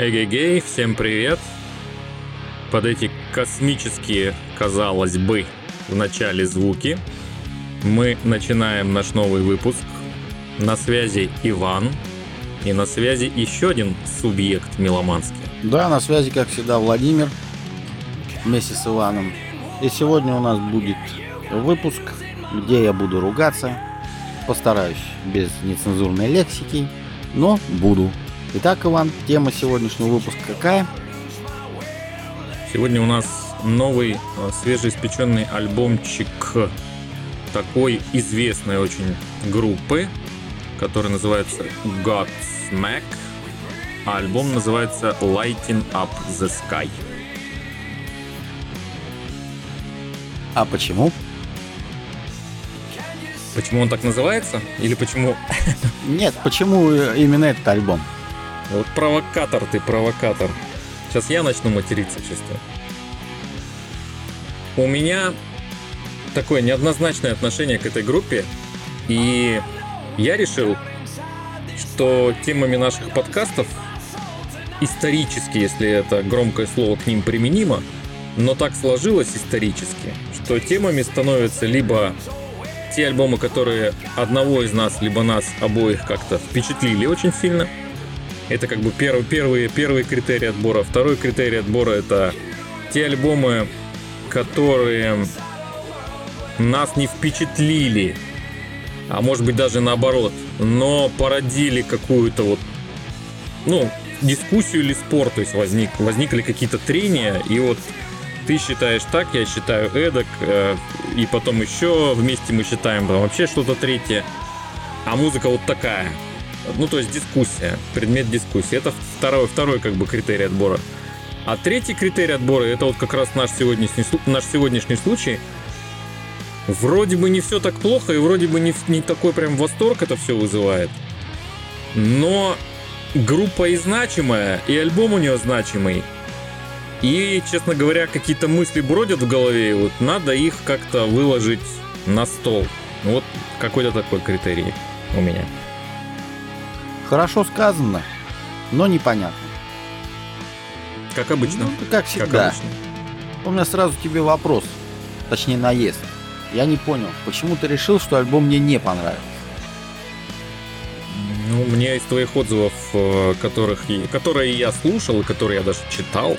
Эгегей, всем привет! Под эти космические, казалось бы, в начале звуки мы начинаем наш новый выпуск. На связи Иван и на связи еще один субъект меломанский. Да, на связи, как всегда, Владимир вместе с Иваном. И сегодня у нас будет выпуск, где я буду ругаться. Постараюсь без нецензурной лексики, но буду. Итак, Иван, тема сегодняшнего выпуска какая? Сегодня у нас новый э, свежеиспеченный альбомчик такой известной очень группы, который называется Godsmack. А альбом называется Lighting Up the Sky. А почему? Почему он так называется? Или почему... Нет, почему именно этот альбом? Вот провокатор ты, провокатор. Сейчас я начну материться, чувствую. У меня такое неоднозначное отношение к этой группе. И я решил, что темами наших подкастов исторически, если это громкое слово к ним применимо, но так сложилось исторически, что темами становятся либо те альбомы, которые одного из нас, либо нас обоих как-то впечатлили очень сильно. Это как бы первый, первый, первый критерий отбора. Второй критерий отбора это те альбомы, которые нас не впечатлили, а может быть даже наоборот, но породили какую-то вот, ну, дискуссию или спор, то есть возник, возникли какие-то трения, и вот ты считаешь так, я считаю эдак, э, и потом еще вместе мы считаем там вообще что-то третье, а музыка вот такая. Ну, то есть дискуссия, предмет дискуссии. Это второй, второй как бы критерий отбора. А третий критерий отбора, это вот как раз наш сегодняшний, наш сегодняшний случай. Вроде бы не все так плохо, и вроде бы не, не такой прям восторг это все вызывает. Но группа и значимая, и альбом у нее значимый. И, честно говоря, какие-то мысли бродят в голове, и вот надо их как-то выложить на стол. Вот какой-то такой критерий у меня. Хорошо сказано, но непонятно. Как обычно. Ну, как всегда. Как обычно. У меня сразу тебе вопрос, точнее наезд. Я не понял, почему ты решил, что альбом мне не понравился? Ну, мне из твоих отзывов, э, которых, которые я слушал и которые я даже читал,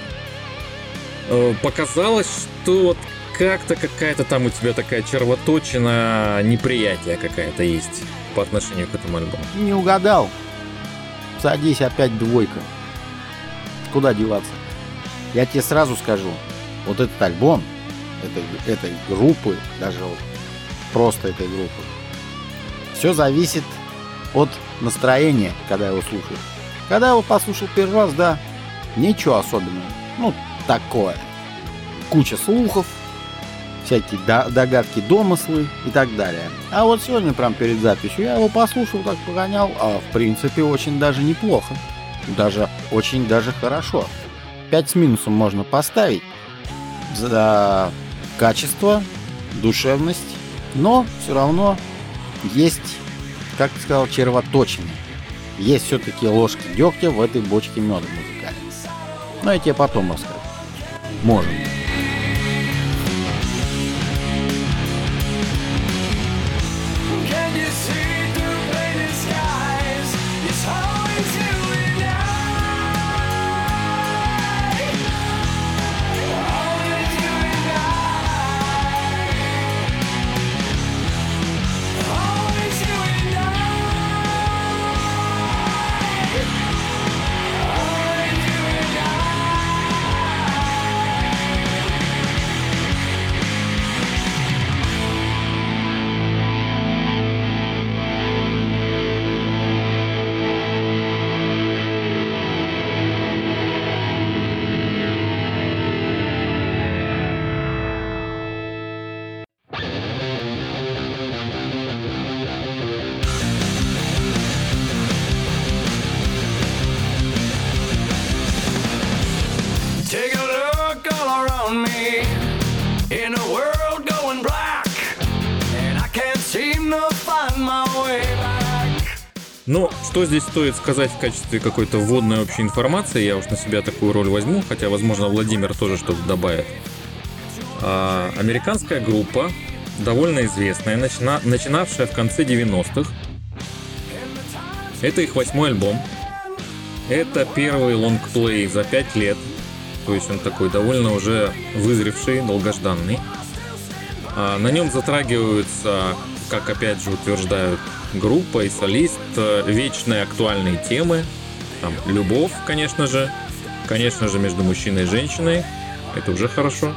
э, показалось, что вот как-то какая-то там у тебя такая червоточина неприятия какая-то есть по отношению к этому альбому. Не угадал. Садись, опять двойка. Куда деваться? Я тебе сразу скажу, вот этот альбом этой, этой группы, даже вот просто этой группы, все зависит от настроения, когда его слушаю. Когда я его послушал первый раз, да, ничего особенного. Ну, такое. Куча слухов, всякие догадки, домыслы и так далее. А вот сегодня, прям перед записью, я его послушал, так погонял, а в принципе очень даже неплохо. Даже очень даже хорошо. 5 с минусом можно поставить за качество, душевность, но все равно есть, как ты сказал, червоточины. Есть все-таки ложки дегтя в этой бочке меда музыкальной. Но я тебе потом расскажу. Может что здесь стоит сказать в качестве какой-то вводной общей информации, я уж на себя такую роль возьму, хотя, возможно, Владимир тоже что-то добавит. А, американская группа, довольно известная, начина, начинавшая в конце 90-х. Это их восьмой альбом. Это первый лонгплей за пять лет. То есть он такой довольно уже вызревший, долгожданный. А, на нем затрагиваются, как опять же утверждают группа и солист, э, вечные актуальные темы. Там любовь, конечно же. Конечно же, между мужчиной и женщиной. Это уже хорошо.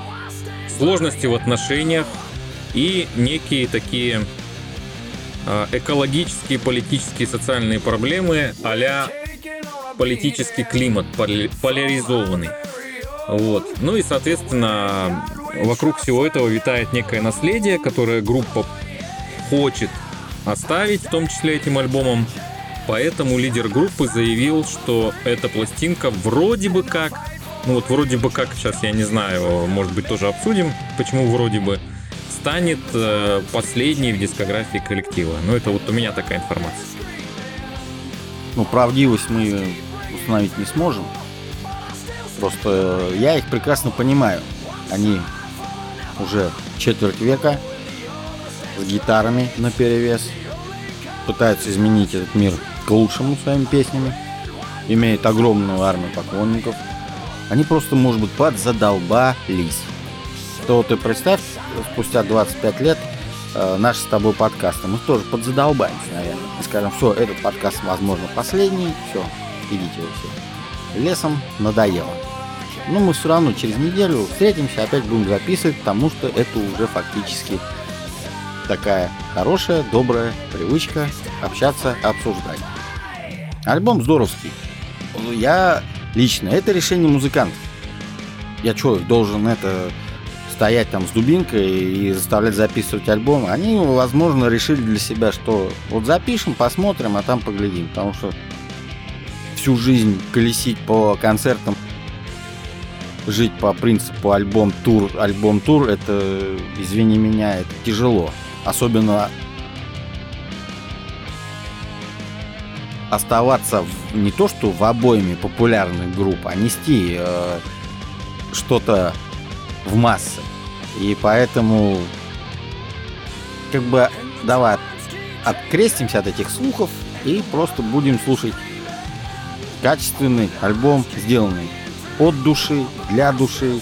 Сложности в отношениях и некие такие э, экологические, политические, социальные проблемы а политический климат поляризованный. Вот. Ну и, соответственно, вокруг всего этого витает некое наследие, которое группа хочет оставить, в том числе этим альбомом. Поэтому лидер группы заявил, что эта пластинка вроде бы как, ну вот вроде бы как, сейчас я не знаю, может быть тоже обсудим, почему вроде бы, станет э, последней в дискографии коллектива. Ну это вот у меня такая информация. Ну, правдивость мы установить не сможем. Просто я их прекрасно понимаю. Они уже четверть века с гитарами на перевес, пытаются изменить этот мир к лучшему своими песнями, имеют огромную армию поклонников. Они просто, может быть, подзадолбались. То ты представь, спустя 25 лет э, наш с тобой подкаст, мы тоже подзадолбаемся, наверное. И скажем, все, этот подкаст, возможно, последний, все, идите вы все. Лесом надоело. Но мы все равно через неделю встретимся, опять будем записывать, потому что это уже фактически такая хорошая, добрая привычка общаться, обсуждать. Альбом здоровский. Я лично, это решение музыкантов. Я что, должен это стоять там с дубинкой и заставлять записывать альбом? Они, возможно, решили для себя, что вот запишем, посмотрим, а там поглядим. Потому что всю жизнь колесить по концертам, жить по принципу альбом-тур, альбом-тур, это, извини меня, это тяжело. Особенно оставаться в, не то что в обойме популярных групп, а нести э, что-то в массы. И поэтому как бы давай открестимся от этих слухов и просто будем слушать качественный альбом, сделанный от души, для души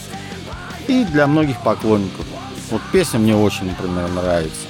и для многих поклонников. Вот песня мне очень, например, нравится.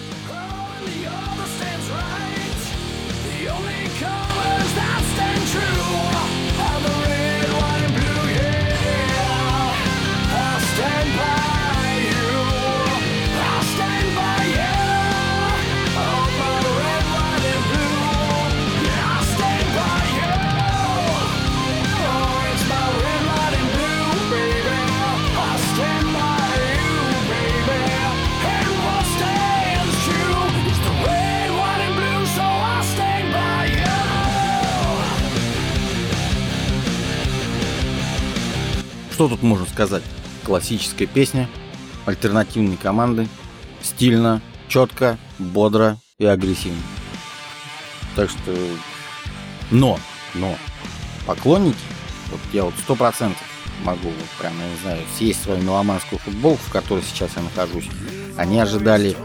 Что тут можно сказать? Классическая песня, альтернативные команды, стильно, четко, бодро и агрессивно. Так что... Но, но, поклонники, вот я вот сто процентов могу, вот прям, я не знаю, съесть свою меломанскую футболку, в которой сейчас я нахожусь, они ожидали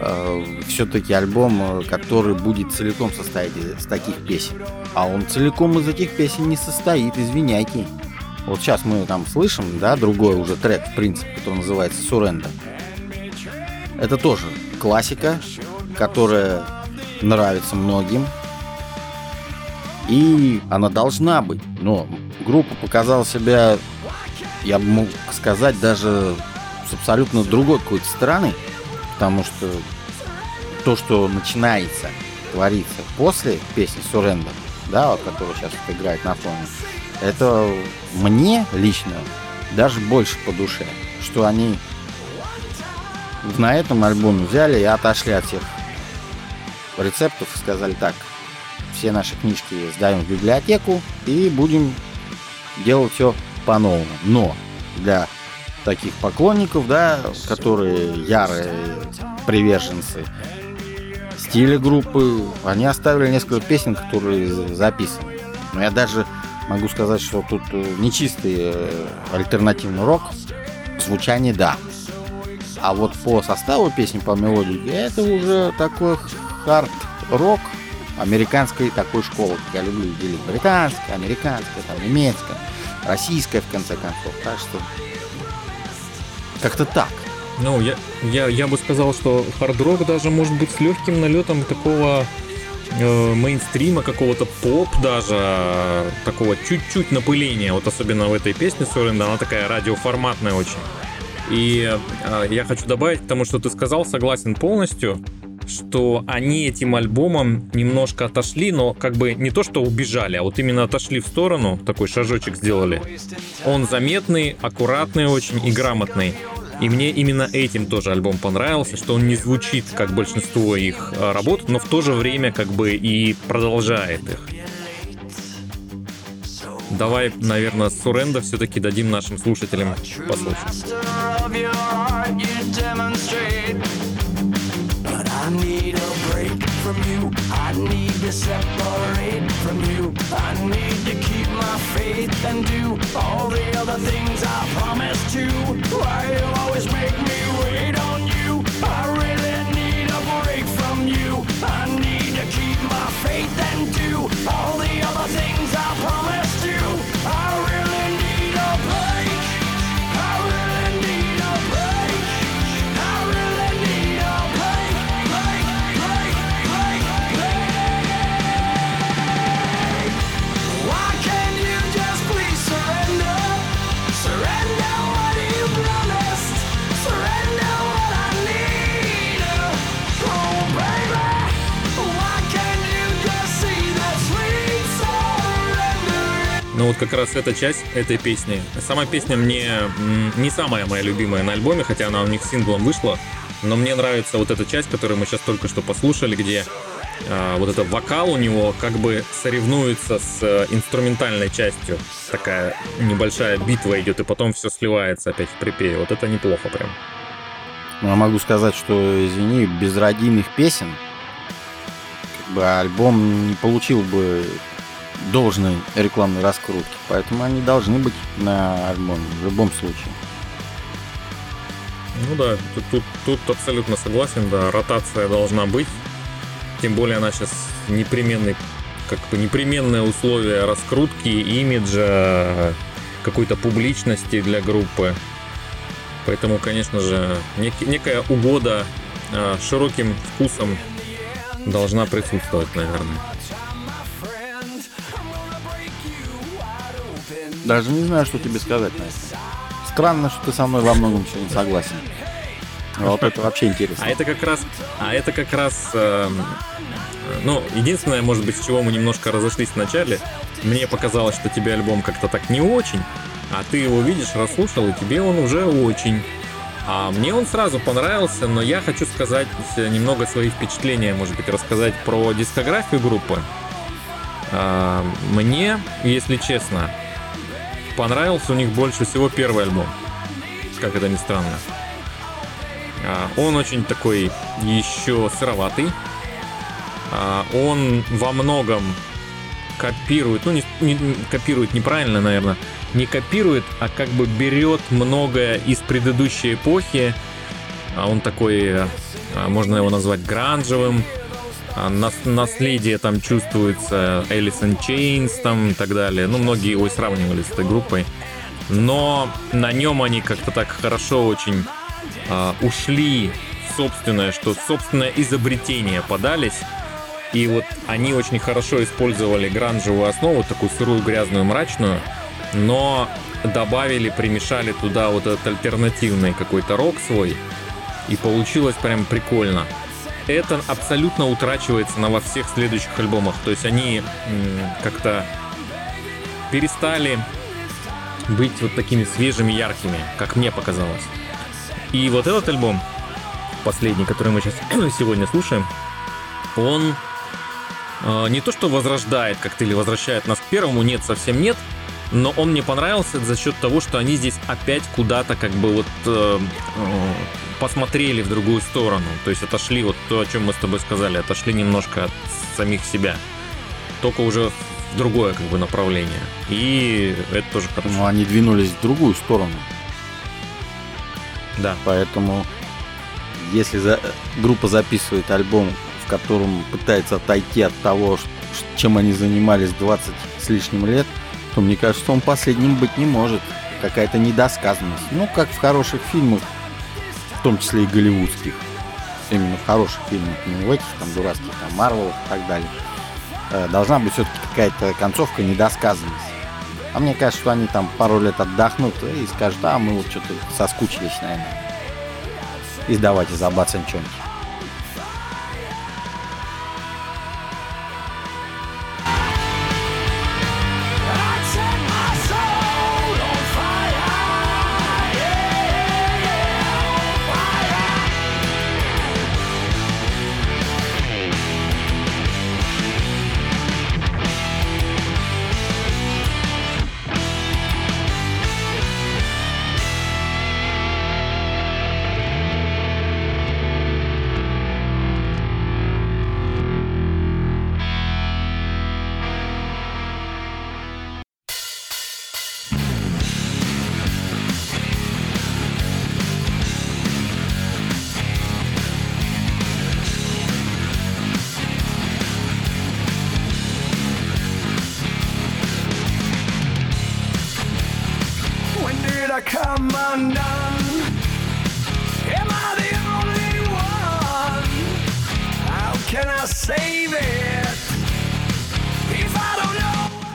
э, все-таки альбом, э, который будет целиком состоять из таких песен. А он целиком из этих песен не состоит, извиняйте. Вот сейчас мы там слышим, да, другой уже трек, в принципе, который называется Surrender. Это тоже классика, которая нравится многим. И она должна быть. Но группа показала себя, я бы мог сказать, даже с абсолютно другой какой-то стороны. Потому что то, что начинается, творится после песни Surrender, да, вот, которая сейчас играет на фоне, это мне лично даже больше по душе, что они на этом альбоме взяли и отошли от всех рецептов и сказали так, все наши книжки сдаем в библиотеку и будем делать все по-новому. Но для таких поклонников, да, которые ярые приверженцы стиле группы. Они оставили несколько песен, которые записаны. Но я даже могу сказать, что тут э, не чистый э, альтернативный рок. Звучание да. А вот по составу песни, по мелодии, это уже такой хард-рок американской такой школы. Я люблю делить британская, американская, там, немецкая, российская, в конце концов. Так что как-то так. Ну, я, я, я бы сказал, что хард-рок даже может быть с легким налетом такого э, мейнстрима, какого-то поп даже, такого чуть-чуть напыления, вот особенно в этой песне Суренда, она такая радиоформатная очень. И э, я хочу добавить к тому, что ты сказал, согласен полностью, что они этим альбомом немножко отошли, но как бы не то, что убежали, а вот именно отошли в сторону, такой шажочек сделали. Он заметный, аккуратный очень и грамотный. И мне именно этим тоже альбом понравился, что он не звучит как большинство их а, работ, но в то же время как бы и продолжает их. Давай, наверное, Суренда все-таки дадим нашим слушателям послушать. From you. I need to separate from you. I need to keep my faith and do all the other things I promised to. Why you always make me wait on you? I как раз эта часть этой песни. Сама песня мне не самая моя любимая на альбоме, хотя она у них синглом вышла. Но мне нравится вот эта часть, которую мы сейчас только что послушали, где а, вот этот вокал у него как бы соревнуется с э, инструментальной частью. Такая небольшая битва идет, и потом все сливается опять в припеве. Вот это неплохо прям. Но я могу сказать, что, извини, без родийных песен как бы альбом не получил бы должной рекламной раскрутки. Поэтому они должны быть на альбоме в любом случае. Ну да, тут, тут, тут абсолютно согласен, да, ротация должна быть. Тем более она сейчас непременный, как бы непременное условие раскрутки, имиджа, какой-то публичности для группы. Поэтому, конечно же, нек- некая угода а, широким вкусом должна присутствовать, наверное. Даже не знаю, что тебе сказать на это. Странно, что ты со мной во многом еще не согласен. Вот это вообще интересно. А это как раз, а это как раз, эм, ну, единственное, может быть, с чего мы немножко разошлись в начале, мне показалось, что тебе альбом как-то так не очень, а ты его видишь, расслушал, и тебе он уже очень. А мне он сразу понравился, но я хочу сказать немного свои впечатления, может быть, рассказать про дискографию группы. А, Мне, если честно, понравился у них больше всего первый альбом. Как это ни странно. А, Он очень такой еще сыроватый. А, Он во многом копирует, ну не, не- копирует неправильно, наверное, не копирует, а как бы берет многое из предыдущей эпохи. А Он такой, можно его назвать гранжевым. А, нас- наследие там чувствуется, in Chains там и так далее. Ну, многие его сравнивали с этой группой. Но на нем они как-то так хорошо очень а, ушли в собственное, что собственное изобретение подались. И вот они очень хорошо использовали гранжевую основу, такую сырую, грязную, мрачную, но добавили, примешали туда вот этот альтернативный какой-то рок свой, и получилось прям прикольно. Это абсолютно утрачивается на во всех следующих альбомах. То есть они как-то перестали быть вот такими свежими, яркими, как мне показалось. И вот этот альбом, последний, который мы сейчас сегодня слушаем, он э, не то что возрождает как-то или возвращает нас к первому, нет, совсем нет, Но он мне понравился за счет того, что они здесь опять куда-то как бы вот э, э, посмотрели в другую сторону. То есть отошли, вот то, о чем мы с тобой сказали, отошли немножко от самих себя. Только уже в другое как бы направление. И это тоже хорошо. Ну, они двинулись в другую сторону. Да. Поэтому, если за... группа записывает альбом, в котором пытается отойти от того, чем они занимались 20 с лишним лет, то мне кажется, он последним быть не может. Какая-то недосказанность. Ну, как в хороших фильмах, в том числе и голливудских. Именно в хороших фильмах, не в этих там дурацких, там, Марвел и так далее. Э, должна быть все-таки какая-то концовка, недосказанность. А мне кажется, что они там пару лет отдохнут и скажут, а мы вот что-то соскучились, наверное. И давайте забацаем что-нибудь.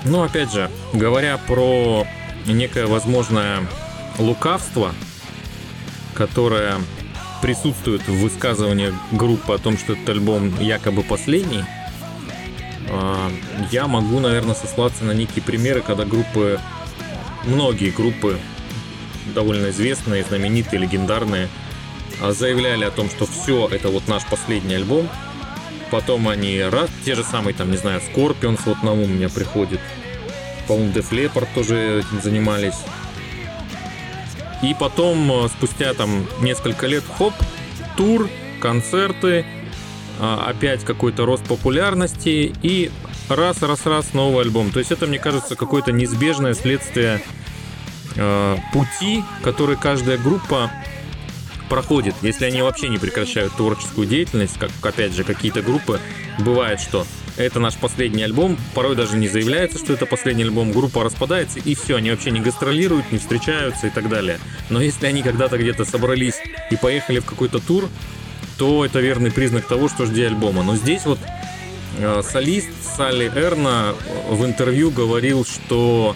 Ну, опять же, говоря про некое возможное лукавство, которое присутствует в высказывании группы о том, что этот альбом якобы последний, а, я могу, наверное, сослаться на некие примеры, когда группы, многие группы, довольно известные, знаменитые, легендарные, а, заявляли о том, что все, это вот наш последний альбом, Потом они раз, те же самые, там, не знаю, Scorpions вот на ум у меня приходит. По-моему, Def Leppard тоже этим занимались. И потом, э, спустя там несколько лет, хоп, тур, концерты, а, опять какой-то рост популярности и раз, раз, раз новый альбом. То есть это, мне кажется, какое-то неизбежное следствие э, пути, который каждая группа проходит, если они вообще не прекращают творческую деятельность, как, опять же, какие-то группы, бывает, что это наш последний альбом, порой даже не заявляется, что это последний альбом, группа распадается, и все, они вообще не гастролируют, не встречаются и так далее. Но если они когда-то где-то собрались и поехали в какой-то тур, то это верный признак того, что жди альбома. Но здесь вот э, солист Салли Эрна в интервью говорил, что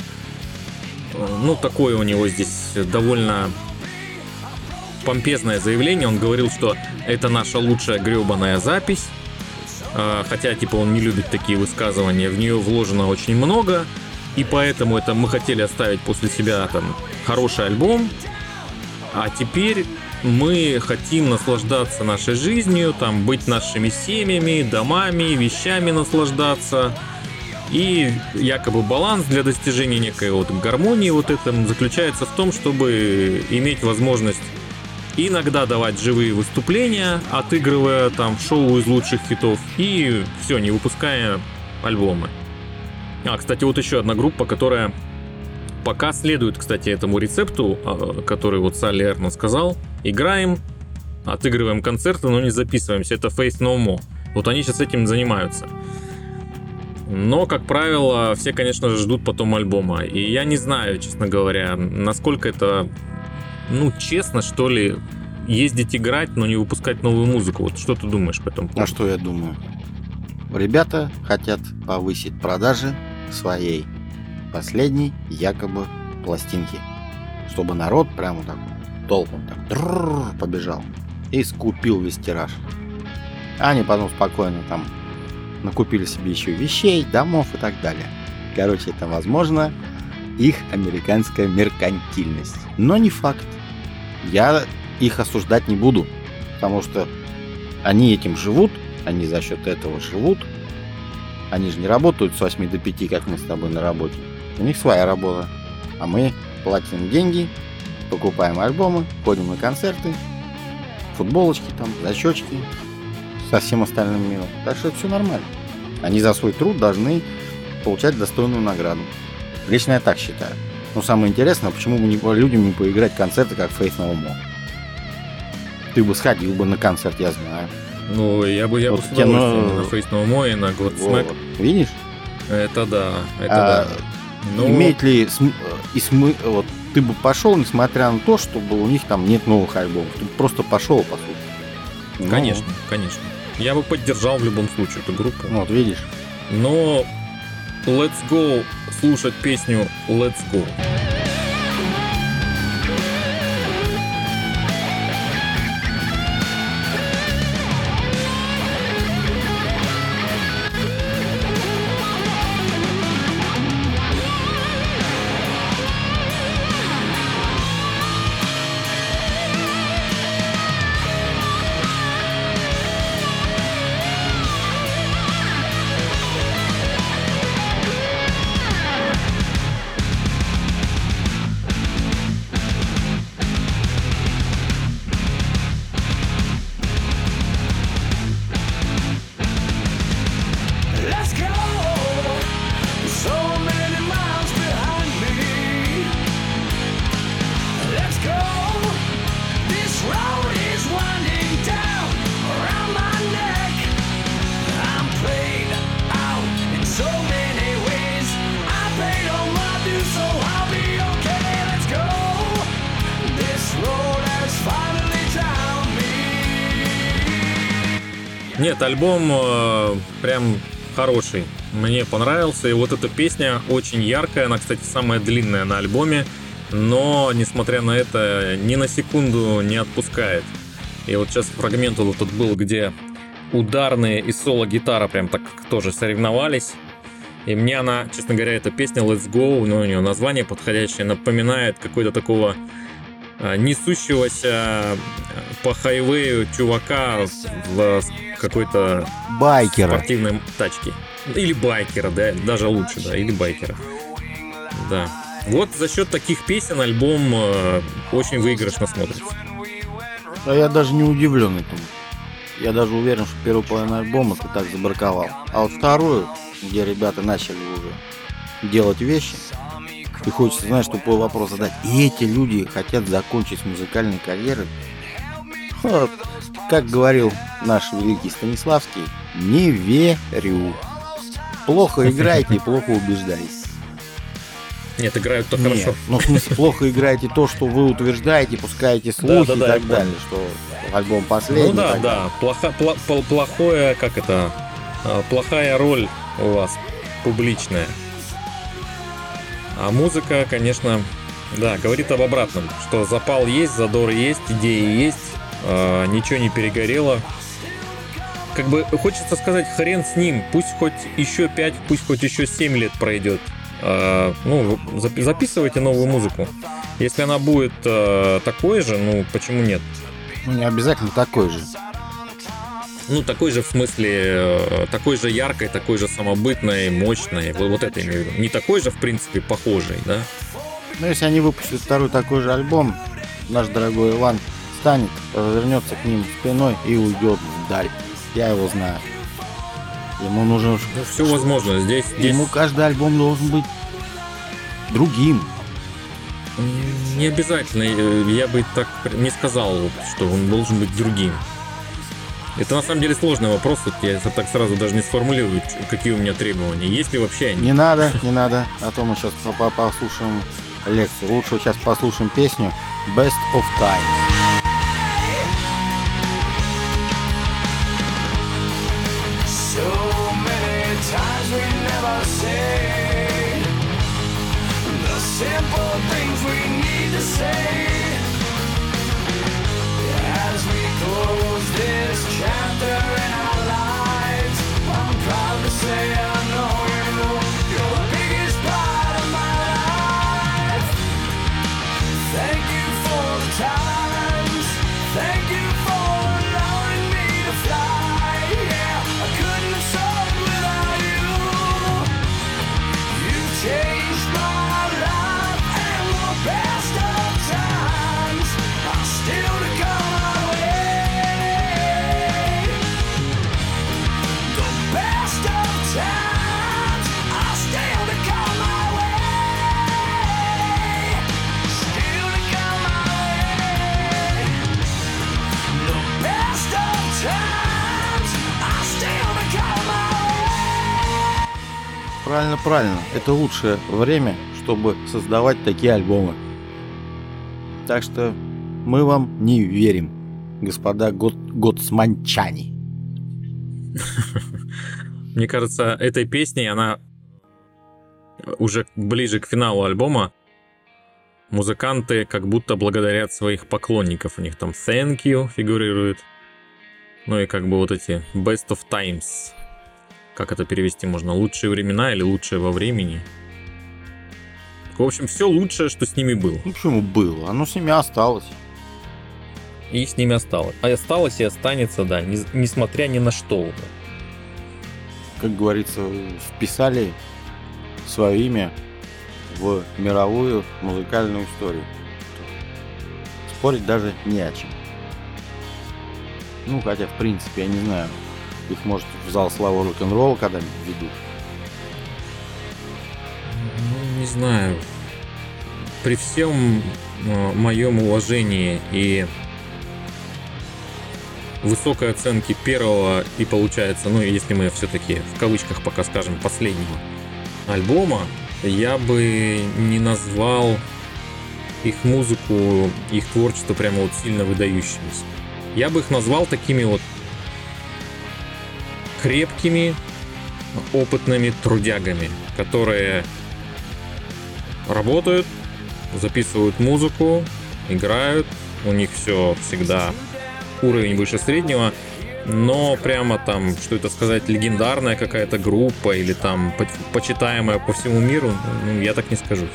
ну такое у него здесь довольно помпезное заявление. Он говорил, что это наша лучшая гребаная запись. А, хотя, типа, он не любит такие высказывания. В нее вложено очень много. И поэтому это мы хотели оставить после себя там хороший альбом. А теперь мы хотим наслаждаться нашей жизнью, там быть нашими семьями, домами, вещами наслаждаться. И якобы баланс для достижения некой вот гармонии вот этом заключается в том, чтобы иметь возможность иногда давать живые выступления, отыгрывая там шоу из лучших хитов, и все, не выпуская альбомы. А, кстати, вот еще одна группа, которая пока следует, кстати, этому рецепту, а, который вот Салли Эрна сказал. Играем, отыгрываем концерты, но не записываемся. Это Face No More. Вот они сейчас этим занимаются. Но, как правило, все, конечно же, ждут потом альбома. И я не знаю, честно говоря, насколько это ну, честно, что ли, ездить играть, но не выпускать новую музыку. Вот что ты думаешь по этому поводу? А что я думаю? Ребята хотят повысить продажи своей последней якобы пластинки. Чтобы народ прямо так толпом так побежал и скупил весь тираж. А они потом спокойно там накупили себе еще вещей, домов и так далее. Короче, это возможно их американская меркантильность. Но не факт. Я их осуждать не буду, потому что они этим живут, они за счет этого живут. Они же не работают с 8 до 5, как мы с тобой на работе. У них своя работа. А мы платим деньги, покупаем альбомы, ходим на концерты, футболочки там, зачетчики со всем остальным миром. Так что это все нормально. Они за свой труд должны получать достойную награду. Лично я так считаю. Но самое интересное, почему бы не, людям не поиграть концерты, как Faith No More? Ты бы сходил бы на концерт, я знаю. Ну, я бы, я Вот бы с удовольствием на Face No More и на Godsmack. Вот. Видишь? Это да, это А, да. Ну, Имеет ли см- и смы- вот ты бы пошел, несмотря на то, что у них там нет новых альбомов. Ты бы просто пошел, по сути. Ну, Конечно, конечно. Я бы поддержал в любом случае эту группу. Вот видишь. Но Let's Go слушать песню Let's Go. Нет, альбом э, прям хороший. Мне понравился. И вот эта песня очень яркая. Она, кстати, самая длинная на альбоме. Но, несмотря на это, ни на секунду не отпускает. И вот сейчас фрагмент вот тут был, где ударные и соло-гитара прям так тоже соревновались. И мне она, честно говоря, эта песня Let's Go, ну, у нее название подходящее, напоминает какой-то такого несущегося э, по хайвею чувака в какой-то Байкеры. спортивной тачке. Или байкера, да, даже лучше, да, или байкера. Да. Вот за счет таких песен альбом э, очень выигрышно смотрится. А я даже не удивлен этому. Я даже уверен, что первую половину альбома ты так забраковал. А вот вторую, где ребята начали уже делать вещи, и хочется, знаешь, тупой вопрос задать. И эти люди хотят закончить музыкальной карьерой. Вот, как говорил наш великий Станиславский, не верю. Плохо играете и плохо убеждаете. Нет, играют-то Нет, хорошо. ну, в смысле, плохо играете то, что вы утверждаете, пускаете слухи Да-да-да, и я так далее, что альбом последний. Ну и да, да. Плохо, пла- пл- плохое, как это, э, плохая роль у вас публичная. А музыка, конечно, да, говорит об обратном, что запал есть, задор есть, идеи есть, э, ничего не перегорело. Как бы хочется сказать, хрен с ним, пусть хоть еще 5, пусть хоть еще 7 лет пройдет. Э, ну, зап- записывайте новую музыку. Если она будет э, такой же, ну почему нет? Ну, не обязательно такой же. Ну, такой же в смысле, э, такой же яркой, такой же самобытной, мощной. Вот, вот это имею в виду. Не такой же, в принципе, похожий, да? Но если они выпустят второй такой же альбом, наш дорогой Иван встанет, развернется к ним спиной и уйдет вдаль. Я его знаю. Ему нужно... Ну, все возможно. Здесь, здесь Ему каждый альбом должен быть другим. не обязательно, э, я бы так не сказал, что он должен быть другим. Это на самом деле сложный вопрос, вот я так сразу даже не сформулирую, какие у меня требования. Есть ли вообще они? Не надо, не надо, а то мы сейчас послушаем лекцию. Лучше сейчас послушаем песню Best of Time. Simple things we need to say. This chapter in our lives, I'm proud to say Правильно. Это лучшее время, чтобы создавать такие альбомы. Так что мы вам не верим, господа год гоцманчане. Мне кажется, этой песней она уже ближе к финалу альбома музыканты как будто благодарят своих поклонников. У них там thank you фигурирует. Ну и как бы вот эти best of times. Как это перевести можно? Лучшие времена или лучшее во времени? В общем, все лучшее, что с ними было. Ну почему было? Оно с ними осталось. И с ними осталось. А осталось и останется, да, не- несмотря ни на что уже. Как говорится, вписали свое имя в мировую музыкальную историю. Спорить даже не о чем. Ну, хотя, в принципе, я не знаю, их, может, в зал славы рок-н-ролла когда-нибудь ведут. Ну, не знаю. При всем моем уважении и высокой оценке первого и получается, ну, если мы все-таки в кавычках пока скажем последнего альбома, я бы не назвал их музыку, их творчество прямо вот сильно выдающимися. Я бы их назвал такими вот крепкими, опытными трудягами, которые работают, записывают музыку, играют, у них все всегда уровень выше среднего, но прямо там, что это сказать, легендарная какая-то группа или там по- почитаемая по всему миру, ну, я так не скажу.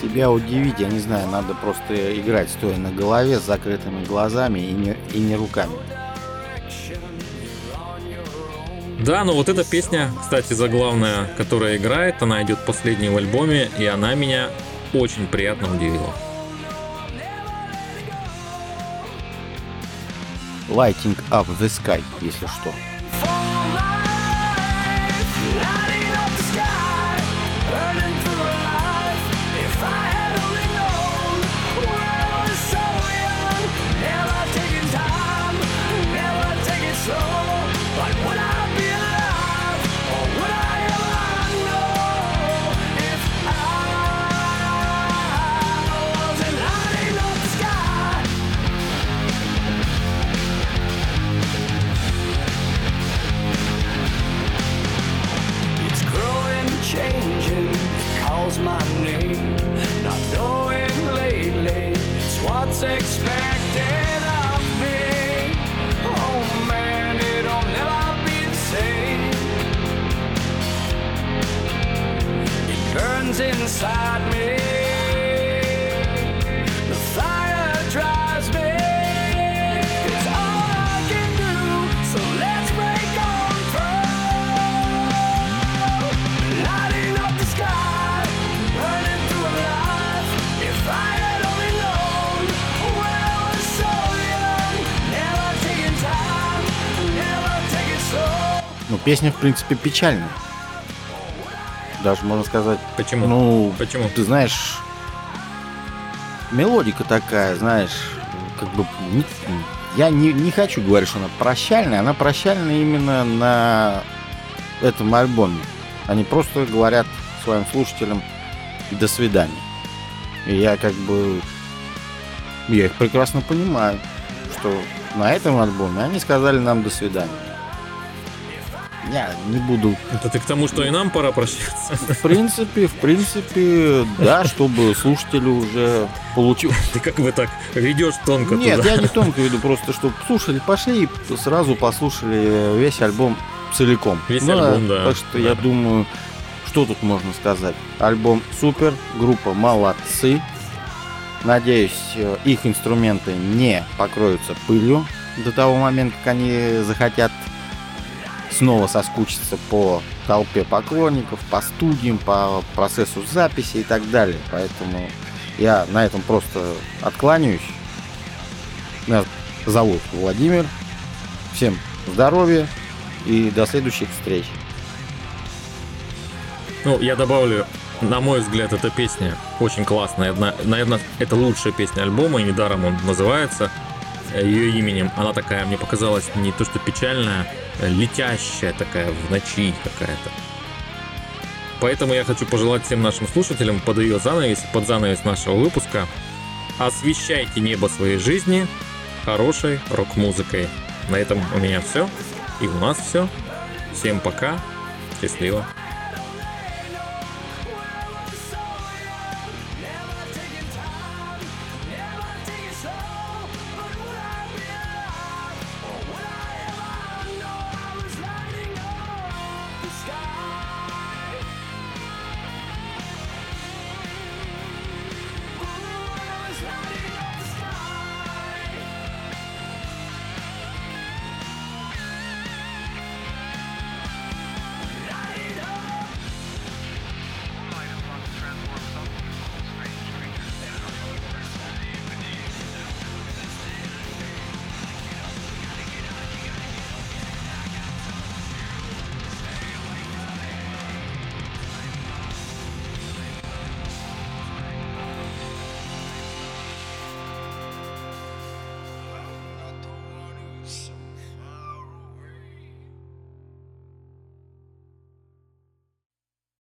Тебя удивить, я не знаю, надо просто играть стоя на голове с закрытыми глазами и не, и не руками. Да, но вот эта песня, кстати, заглавная, которая играет, она идет последней в альбоме, и она меня очень приятно удивила. Lighting up the sky, если что. Песня, в принципе, печальная. Даже можно сказать, Почему? ну, Почему? ты знаешь, мелодика такая, знаешь, как бы я не, не хочу говорить, что она прощальная, она прощальная именно на этом альбоме. Они просто говорят своим слушателям до свидания. И я как бы я их прекрасно понимаю, что на этом альбоме они сказали нам до свидания. Я не буду Это ты к тому, что и нам пора прощаться. в принципе, в принципе, да, чтобы слушатели уже получили. Ты как бы так ведешь тонко Нет, туда. я не тонко веду, просто чтобы слушали, пошли и сразу послушали весь альбом целиком. Весь Ну, альбом, да. Так что Да. я думаю, что тут можно сказать? Альбом супер, группа молодцы. Надеюсь, э, их инструменты не покроются пылью до того момента, как они захотят снова соскучиться по толпе поклонников, по студиям, по процессу записи и так далее. Поэтому я на этом просто откланяюсь. Меня зовут Владимир. Всем здоровья и до следующих встреч. Ну, я добавлю, на мой взгляд, эта песня очень классная. Наверное, это лучшая песня альбома, и недаром он называется ее именем. Она такая, мне показалась, не то что печальная, а летящая такая в ночи какая-то. Поэтому я хочу пожелать всем нашим слушателям под ее занавес, под занавес нашего выпуска освещайте небо своей жизни хорошей рок-музыкой. На этом у меня все. И у нас все. Всем пока. Счастливо.